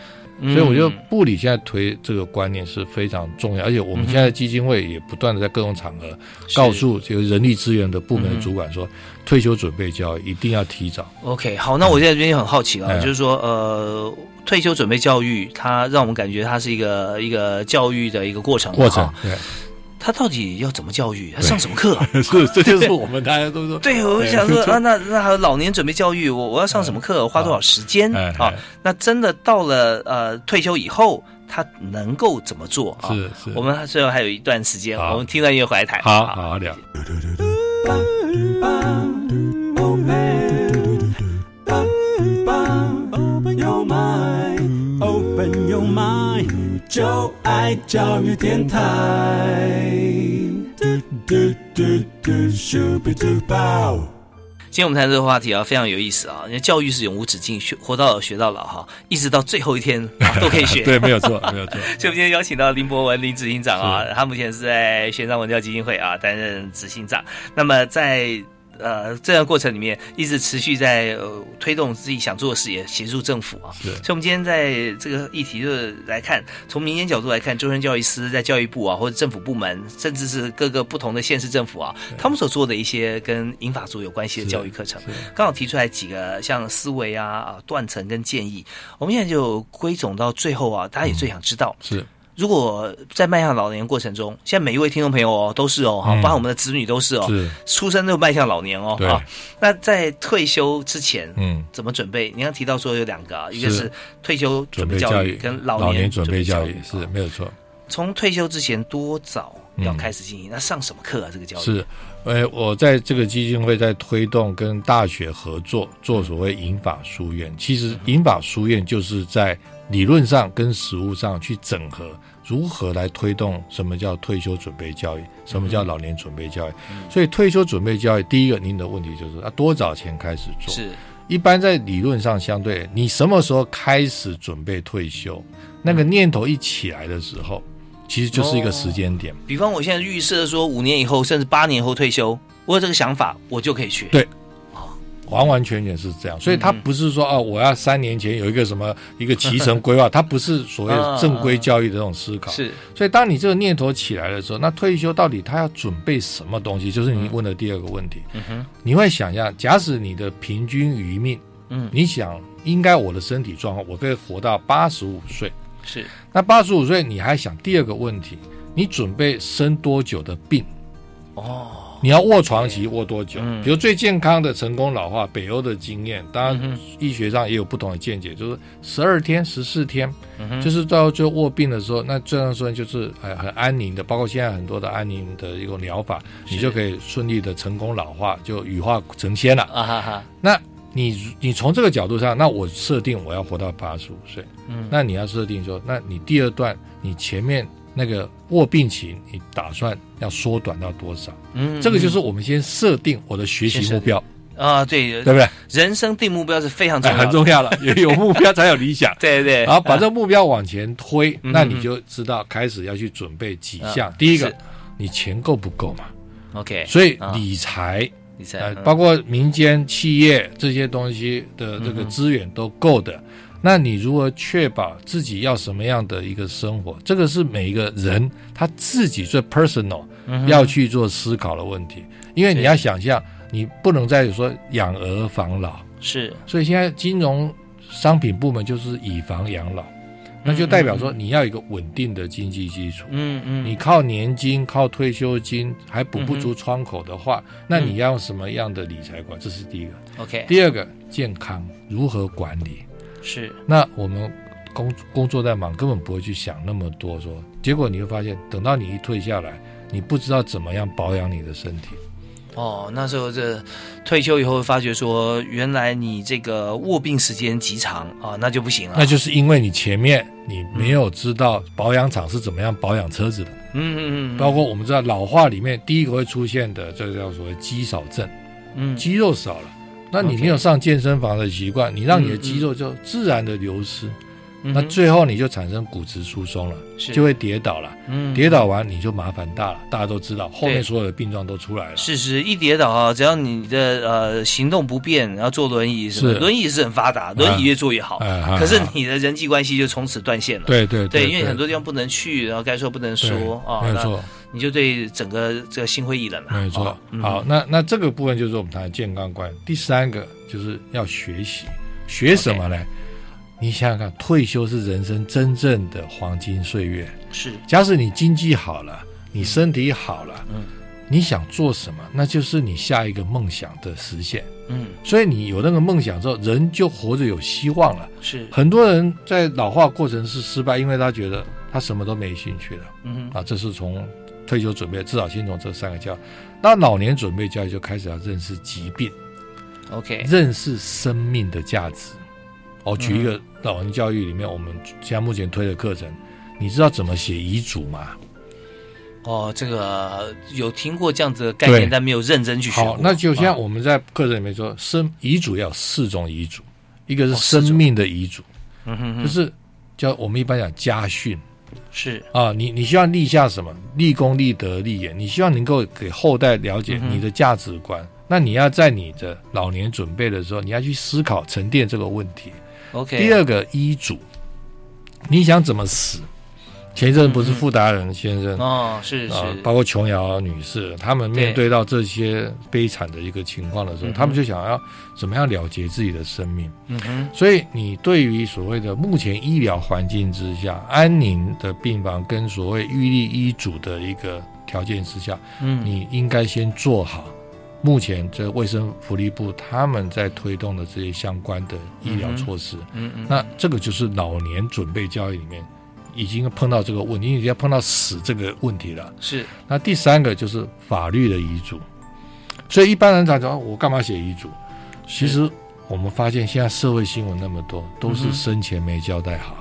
所以我觉得嗯。部里现在推这个观念是非常重要，而且我们现在基金会也不断的在各种场合告诉这个人力资源的部门的主管说，退休准备教育一定要提早。OK，好，那我现在这边很好奇了，哎就是说，呃，退休准备教育，它让我们感觉它是一个一个教育的一个过程，过程对，它到底要怎么教育？他上什么课？是，这就是我们大家都说，对，我就想说 啊，那那还有老年准备教育，我我要上什么课？花多少时间哎啊？那真的到了呃退休以后，他能够怎么做啊？是是我们最后还有一段时间，我们听段音乐回来谈。好好好聊。就爱教育电台。嘟嘟嘟嘟，Super Duper。今天我们谈这个话题啊，非常有意思啊，因为教育是永无止境，学活到老学到老哈，一直到最后一天、啊、都可以学。对，没有错，没有错。所以我们今天邀请到林博文林执行长啊，他目前是在玄奘文教基金会啊担任执行长。那么在呃这样过程里面，一直持续在呃推动自己想做的事业，协助政府啊。是所以，我们今天在这个议题就是来看，从民间角度来看，终身教育司在教育部啊，或者政府部门，甚至是各个不同的县市政府啊，他们所做的一些跟英法族有关系的教育课程，刚好提出来几个像思维啊、啊断层跟建议。我们现在就归总到最后啊，大家也最想知道。是如果在迈向老年过程中，现在每一位听众朋友哦都是哦，哈、嗯包括我们的子女都是哦，是出生就迈向老年哦，那在退休之前，嗯，怎么准备？你刚提到说有两个啊，一个是是退休准备教育跟老年老年准备教育育，是没有错。从退休之前多早要开始进行？那上什么课啊？这个教育是，呃，我在这个基金会在推动跟大学合作做所谓银法书院。其实银法书院就是在理论上跟实物上去整合，如何来推动什么叫退休准备教育，什么叫老年准备教育。所以退休准备教育，第一个您的问题就是啊多早前开始做？是。一般在理论上相对，你什么时候开始准备退休，那个念头一起来的时候，其实就是一个时间点。比方我现在预设说五年以后，甚至八年后退休，我有这个想法，我就可以去。对。完完全全是这样，所以他不是说啊，我要三年前有一个什么一个脐橙规划，他不是所谓正规教育的这种思考。是，所以当你这个念头起来的时候，那退休到底他要准备什么东西？就是你问的第二个问题。嗯哼，你会想象，假使你的平均余命，嗯，你想应该我的身体状况，我可以活到八十五岁。是，那八十五岁你还想第二个问题，你准备生多久的病？哦。你要卧床期卧多久？比如最健康的成功老化，北欧的经验，当然医学上也有不同的见解，就是十二天、十四天，就是到最后卧病的时候，那这样说就是很很安宁的，包括现在很多的安宁的一种疗法，你就可以顺利的成功老化，就羽化成仙了。啊哈哈！那你你从这个角度上，那我设定我要活到八十五岁，嗯，那你要设定说，那你第二段你前面。那个卧病期，你打算要缩短到多少？嗯，这个就是我们先设定我的学习目标啊，对对不对？人生定目标是非常重要，很重要了。有有目标才有理想，对 对。然后把这个目标往前推，那你就知道开始要去准备几项。第一个，你钱够不够嘛？OK。所以理财，理财，包括民间企业这些东西的这个资源都够的。那你如何确保自己要什么样的一个生活？这个是每一个人他自己最 personal 要去做思考的问题。因为你要想象，你不能再说养儿防老，是。所以现在金融商品部门就是以房养老，那就代表说你要一个稳定的经济基础。嗯嗯。你靠年金、靠退休金还补不足窗口的话，那你要什么样的理财观？这是第一个。OK。第二个，健康如何管理？是，那我们工工作在忙，根本不会去想那么多。说结果你会发现，等到你一退下来，你不知道怎么样保养你的身体。哦，那时候这退休以后发觉说，原来你这个卧病时间极长啊，那就不行了。那就是因为你前面你没有知道保养厂是怎么样保养车子的。嗯嗯嗯。包括我们知道老化里面第一个会出现的，这个叫所谓肌少症。嗯，肌肉少了。那你没有上健身房的习惯，你让你的肌肉就自然的流失，那最后你就产生骨质疏松了，就会跌倒了。嗯，跌倒完你就麻烦大了，大家都知道，后面所有的病状都出来了。是是，一跌倒啊，只要你的呃行动不便，然后坐轮椅是轮椅是很发达，轮椅越坐越好。可是你的人际关系就从此断线了。对对对，因为很多地方不能去，然后该说不能说啊。没错。你就对整个这个心灰意冷了。没错，好，那那这个部分就是我们谈的健康观。第三个就是要学习，学什么呢？你想想看，退休是人生真正的黄金岁月。是，假使你经济好了，你身体好了，嗯，你想做什么，那就是你下一个梦想的实现。嗯，所以你有那个梦想之后，人就活着有希望了。是，很多人在老化过程是失败，因为他觉得他什么都没兴趣了。嗯，啊，这是从。退休准备至少先从这三个教，那老年准备教育就开始要认识疾病，OK，认识生命的价值。我举一个老人教育里面，我们现在目前推的课程，你知道怎么写遗嘱吗？哦，这个有听过这样子的概念，但没有认真去学。好，那就像我们在课程里面说，生遗嘱要四种遗嘱，一个是生命的遗嘱，嗯哼，就是叫我们一般讲家训。是啊，你你希望立下什么？立功、立德、立言。你希望能够给后代了解你的价值观。那你要在你的老年准备的时候，你要去思考沉淀这个问题。OK。第二个医嘱，你想怎么死？前一阵不是傅达人先生哦，是是，包括琼瑶女士，他们面对到这些悲惨的一个情况的时候，他们就想要怎么样了结自己的生命。嗯哼，所以你对于所谓的目前医疗环境之下安宁的病房跟所谓预立医嘱的一个条件之下，嗯，你应该先做好目前这卫生福利部他们在推动的这些相关的医疗措施。嗯嗯，那这个就是老年准备教育里面。已经碰到这个问题，已经碰到死这个问题了。是，那第三个就是法律的遗嘱。所以一般人讲说，我干嘛写遗嘱？其实我们发现现在社会新闻那么多，都是生前没交代好。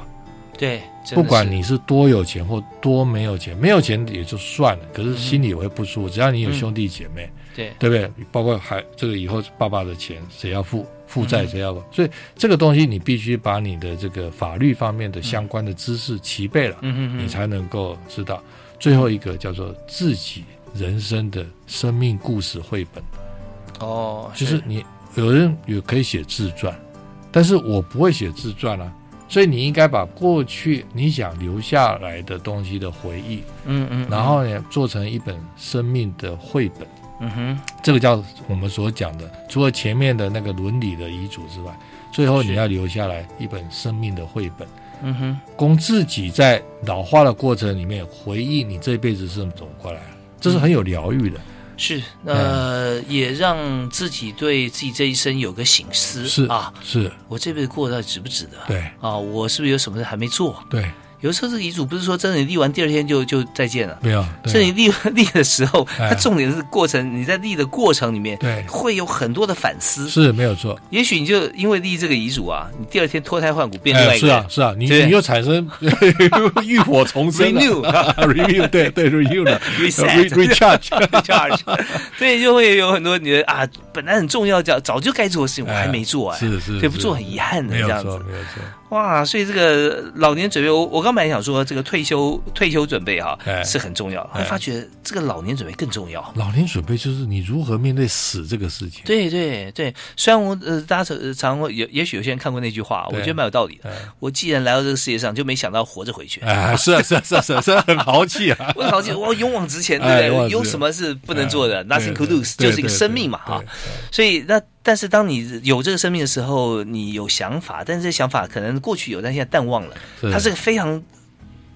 对，不管你是多有钱或多没有钱，没有钱也就算了，可是心里也会不舒服。只要你有兄弟姐妹，对对不对？包括还这个以后爸爸的钱谁要付，负债谁要付，所以这个东西你必须把你的这个法律方面的相关的知识齐备了，你才能够知道。最后一个叫做自己人生的生命故事绘本，哦，就是你有人也可以写自传，但是我不会写自传啊。所以你应该把过去你想留下来的东西的回忆，嗯嗯，然后呢做成一本生命的绘本，嗯哼，这个叫我们所讲的，除了前面的那个伦理的遗嘱之外，最后你要留下来一本生命的绘本，嗯哼，供自己在老化的过程里面回忆你这辈子是怎么走过来的，这是很有疗愈的。是呃，也让自己对自己这一生有个醒思，是啊，是，我这辈子过得值不值得？对。啊，我是不是有什么事还没做？对，有时候这个遗嘱不是说真的，你立完第二天就就再见了。没有，对是你立立的时候，哎它重点是过程，你在立的过程里面，对会有很多的反思。是没有错。也许你就因为立这个遗嘱啊，你第二天脱胎换骨变另外哎，一个人。是啊，是啊，你你又产生 浴火重生 Renew renew，对对 renew 了 Reset recharge recharge，对，就会有很多你的啊，本来很重要，早早就该做的事情，我还没做哎，是是，对，不做很遗憾的这样子错，。没有错。哇，所以这个老年准备，我我刚本来想说这个退休退休准备哈、哎是很重要，后来发觉这个老年准备更重要。老年准备就是你如何面对死这个事情。对对对，虽然我呃，大家常呃常会有，也许有些人看过那句话，我对觉得蛮有道理的。哎我既然来到这个世界上，就没想到活着回去。哎，是啊，是啊，是啊，是啊，是啊很豪气啊！我豪气，我勇往直前，对不对？哎勇往直前有什么是不能做的哎？Nothing to 对 lose，就是一个生命嘛，对哈。所以那但是当你有这个生命的时候，你有想法，但是这想法可能过去有，但现在淡忘了。是它是个非常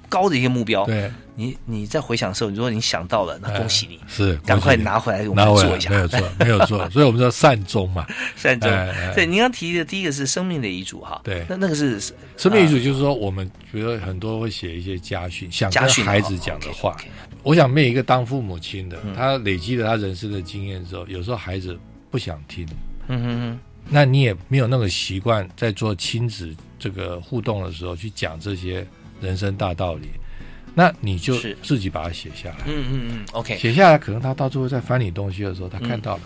高的一个目标。对，你你在回想的时候，如果你想到了，那恭喜你，是赶快拿回来，我们做一下。没有错，没有错。所以我们说善终嘛，善终。对，您刚提的第一个是生命的遗嘱哈。对那那个是生命遗嘱就是说，我们觉得很多会写一些家训，想跟家训孩子讲的话。我想每一个当父母亲的，他累积了他人生的经验之后，有时候孩子不想听，嗯哼哼，那你也没有那个习惯，在做亲子这个互动的时候去讲这些人生大道理，那你就自己把它写下来。嗯嗯嗯，OK，写下来，可能他到最后在翻你东西的时候，他看到了。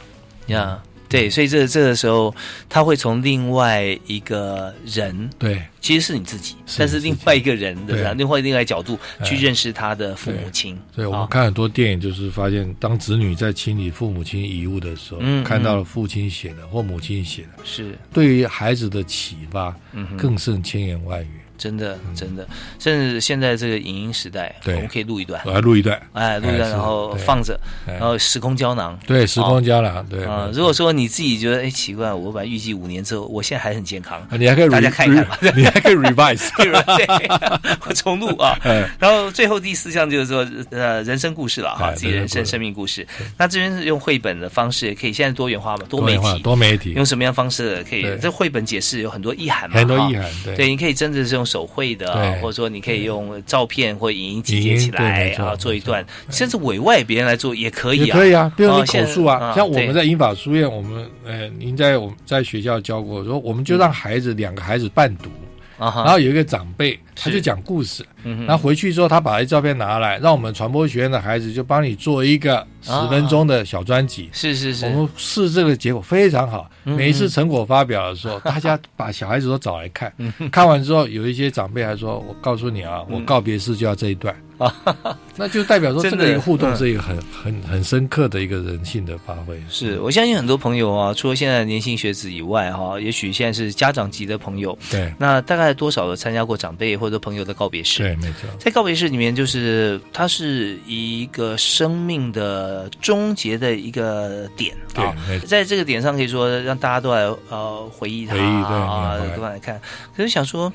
呀。对，所以这这个时候，他会从另外一个人，对，其实是你自己，是但是另外一个人的对。另外另外角度去哎认识他的父母亲。所以我啊们看很多电影，就是发现，当子女在清理父母亲遗物的时候，嗯看到了父亲写的或母亲写的，是。对于孩子的启发嗯更胜千言万语。真的真的，甚至现在这个影音时代，对。我们可以录一段，我要录一段，哎，录一段，然后放着，哎。然后时空胶囊，对，时空胶囊，啊对。啊。如果说你自己觉得哎奇怪，我本来预计五年之后，我现在还很健康，啊你还可以大家看一看 你还可以 revise 对，我重录啊。哎。然后最后第四项就是说，呃，人生故事了哈，哎自己人生生命故事。那这边是用绘本的方式，可以现在多元化嘛，多媒体，多媒体。用什么样方式可以？这绘本解释有很多意涵嘛，很多意涵对。对，你可以真的是用手绘的，对。或者说你可以用照片或影音集结起来啊，做一段，甚至委外别人来做也可以啊，也可以啊，比如你口述啊，像我们在英法书院，我们呃，您在我们在学校教过，说我们就让孩子两个孩子伴读，啊然后有一个长辈他就讲故事，嗯哼然后回去之后他把这照片拿来，让我们传播学院的孩子就帮你做一个十分钟的小专辑。是是是我，们试这个结果非常好。嗯每一次成果发表的时候，大家把小孩子都找来看，看完之后，有一些长辈还说：“我告诉你啊，我告别式就要这一段。”啊那就代表说 这个一个互动嗯是一个很很很深刻的一个人性的发挥。是我相信很多朋友啊，除了现在年轻学子以外哈，也许现在是家长级的朋友，对那大概多少有参加过长辈或者朋友的告别式？对，没错。在告别式里面，就是它是一个生命的终结的一个点对啊在这个点上可以说让大家都来呃回忆它回忆对啊都来看。可是想说，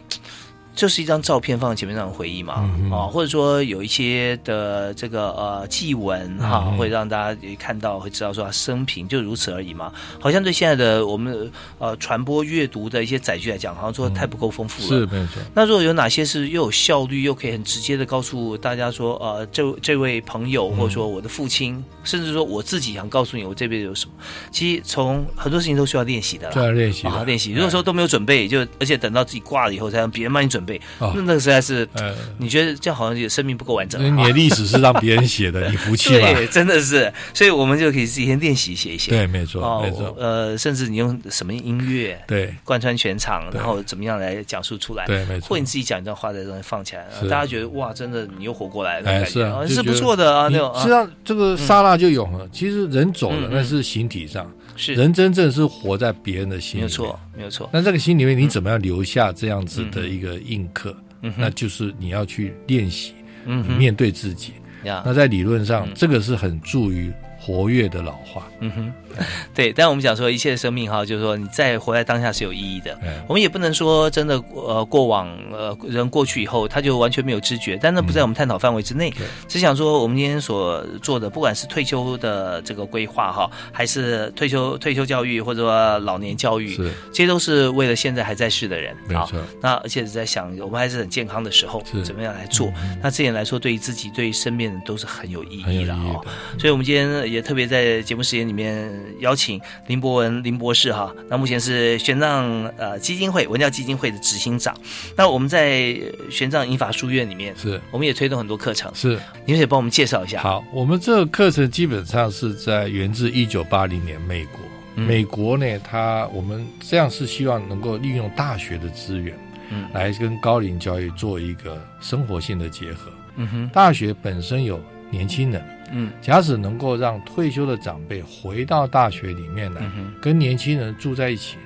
就是一张照片放在前面让人回忆嘛，嗯啊，或者说有一些的这个呃祭文哈，嗯会让大家看到，会知道说他生平就如此而已嘛。好像对现在的我们呃传播阅读的一些载具来讲，好像说太不够丰富了。是没错。那如果有哪些是又有效率，又可以很直接的告诉大家说，呃，这这位朋友，或者说我的父亲，甚至说我自己想告诉你，我这辈子有什么？其实从很多事情都需要练习的啦，需要练习的啊，练习。如果说都没有准备，就而且等到自己挂了以后才让别人帮你准备，哦那那个实在是，呃，你觉得这样好像就生命不够完整啊。那你的历史是让别人写的，你服气吧？对，真的是，所以我们就可以自己先练习写一写。对，没错，哦没错，，呃，甚至你用什么音乐对，贯穿全场，然后怎么样来讲述出来？对，没错或。你自己讲一段话在这里放起来，大家觉得哇，真的你又活过来了，是啊，是不错的啊，那种啊实际上，这个刹那就有了。其实人走了那是形体上，是人真正是活在别人的心里面没有错。，没有错。那这个心里面，你怎么样留下这样子的一个印刻？嗯那就是你要去练习，嗯面对自己。呀那在理论上嗯，这个是很助于活跃的老化。嗯哼，对，但我们讲说一切的生命哈，就是说你在活在当下是有意义的。哎我们也不能说真的呃过往呃人过去以后他就完全没有知觉，但那不在我们探讨范围之内。对只想说我们今天所做的，不管是退休的这个规划哈，还是退休退休教育或者说老年教育，是这些都是为了现在还在世的人。好没错，那而且是在想我们还是很健康的时候怎么样来做。那这点来说，对于自己对于身边人都是很有意义义的哦。的。所以，我们今天也特别在节目时间里面邀请林博文林博士哈，那目前是玄奘呃基金会文教基金会的执行长。那我们在玄奘英法书院里面，是我们也推动很多课程，是你也帮我们介绍一下。，好，我们这个课程基本上是在源自一九八零年美国。嗯美国呢，它我们这样是希望能够利用大学的资源，嗯来跟高龄教育做一个生活性的结合。嗯哼，大学本身有年轻人，嗯。假使能够让退休的长辈回到大学里面来，嗯，跟年轻人住在一起，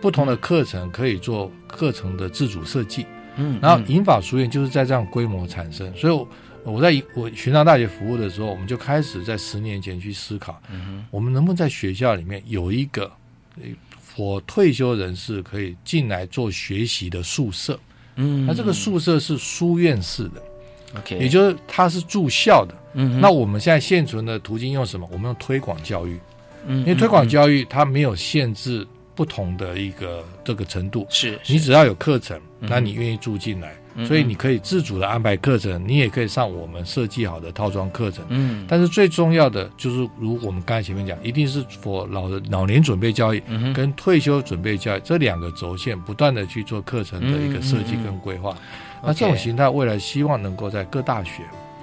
不同的课程可以做课程的自主设计。嗯，然后银法书院就是在这样规模产生，所以我我在我寻常大学服务的时候，我们就开始在十年前去思考，嗯我们能不能在学校里面有一个呃我退休人士可以进来做学习的宿舍。嗯，那这个宿舍是书院式的，OK，也就是它是住校的。嗯，那我们现在现存的途径用什么？我们用推广教育，因因为推广教育它没有限制不同的一个这个程度，是你只要有课程，嗯。那你愿意住进来，嗯所以你可以自主的安排课程，你也可以上我们设计好的套装课程。嗯，但是最重要的就是，如我们刚才前面讲，一定是 for 老的老年准备教育跟退休准备教育这两个轴线，不断的去做课程的一个设计跟规划。那这种形态，未来希望能够在各大学，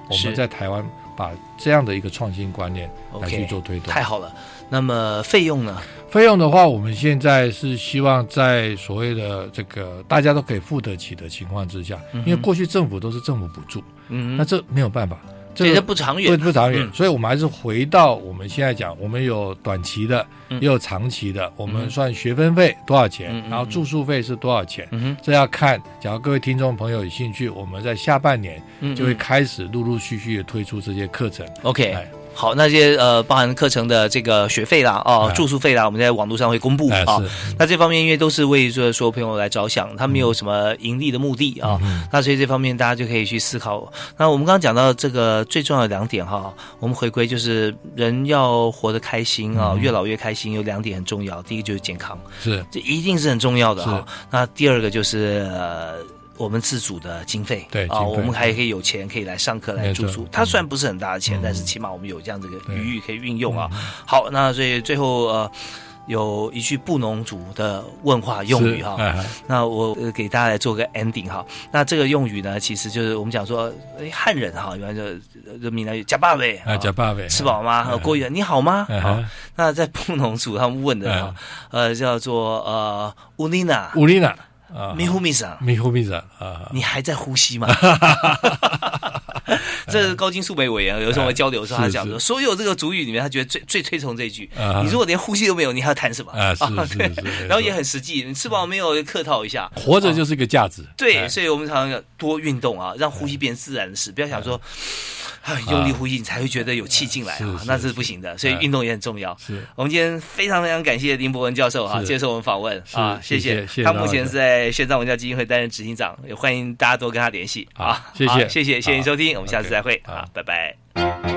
我们在台湾把这样的一个创新观念来去做推动。太好了。那么费用呢？费用的话，我们现在是希望在所谓的这个大家都可以付得起的情况之下，因为过去政府都是政府补助，嗯，那这没有办法，这个不长远不不长远，嗯。所以我们还是回到我们现在讲，我们有短期的，嗯。也有长期的，我们算学分费多少钱，然后住宿费是多少钱，嗯，这要看。假如各位听众朋友有兴趣，我们在下半年嗯就会开始陆陆续续的推出这些课程。OK 哎。好，那些呃，包含课程的这个学费啦，哦，哎住宿费啦，我们在网络上会公布哎啊。那这方面因为都是为这所有朋友来着想，他没有什么盈利的目的啊。嗯那所以这方面大家就可以去思考。那我们刚刚讲到这个最重要的两点哈，我们回归就是人要活得开心啊，嗯越老越开心，有两点很重要，第一个就是健康，是这一定是很重要的哈。那第二个就是呃。我们自主的经费，啊，对啊我们还可以有钱可以来上课来住宿。它虽然不是很大的钱，嗯。但是起码我们有这样这个对余裕可以运用啊。好，那所以最后呃。有一句布农族的问话用语哈，哎那我呃给大家来做个 ending 哈。那这个用语呢，其实就是我们讲说，哎汉人哈，原来就就闽南语假爸呗，啊，假爸呗，吃饱吗？哎郭宇你好吗？啊那在布农族他们问的哈，呃叫做呃乌丽娜。乌丽娜。啊，米呼米桑，米呼米桑啊，你还在呼吸吗？这是高金素梅委员有时候我们交流的时候，他是讲说，所有这个主语里面，他觉得最最推崇这一句啊。你如果连呼吸都没有，你还要谈什么？啊是是对是 然后也很实际，你吃饱没有客套一下，活着就是一个价值。对，哎所以我们常常要多运动啊，让呼吸变自然的事，不要想说，啊用力呼吸，你才会觉得有气进来啊，那是不行的。所以运动也很重要。是我们今天非常非常感谢林伯文教授啊，接受我们访问啊，谢谢。他目前是在玄奘文教基金会担任执行长，也欢迎大家多跟他联系啊。谢谢，谢谢，谢谢收听，我们下次再会啊，拜拜。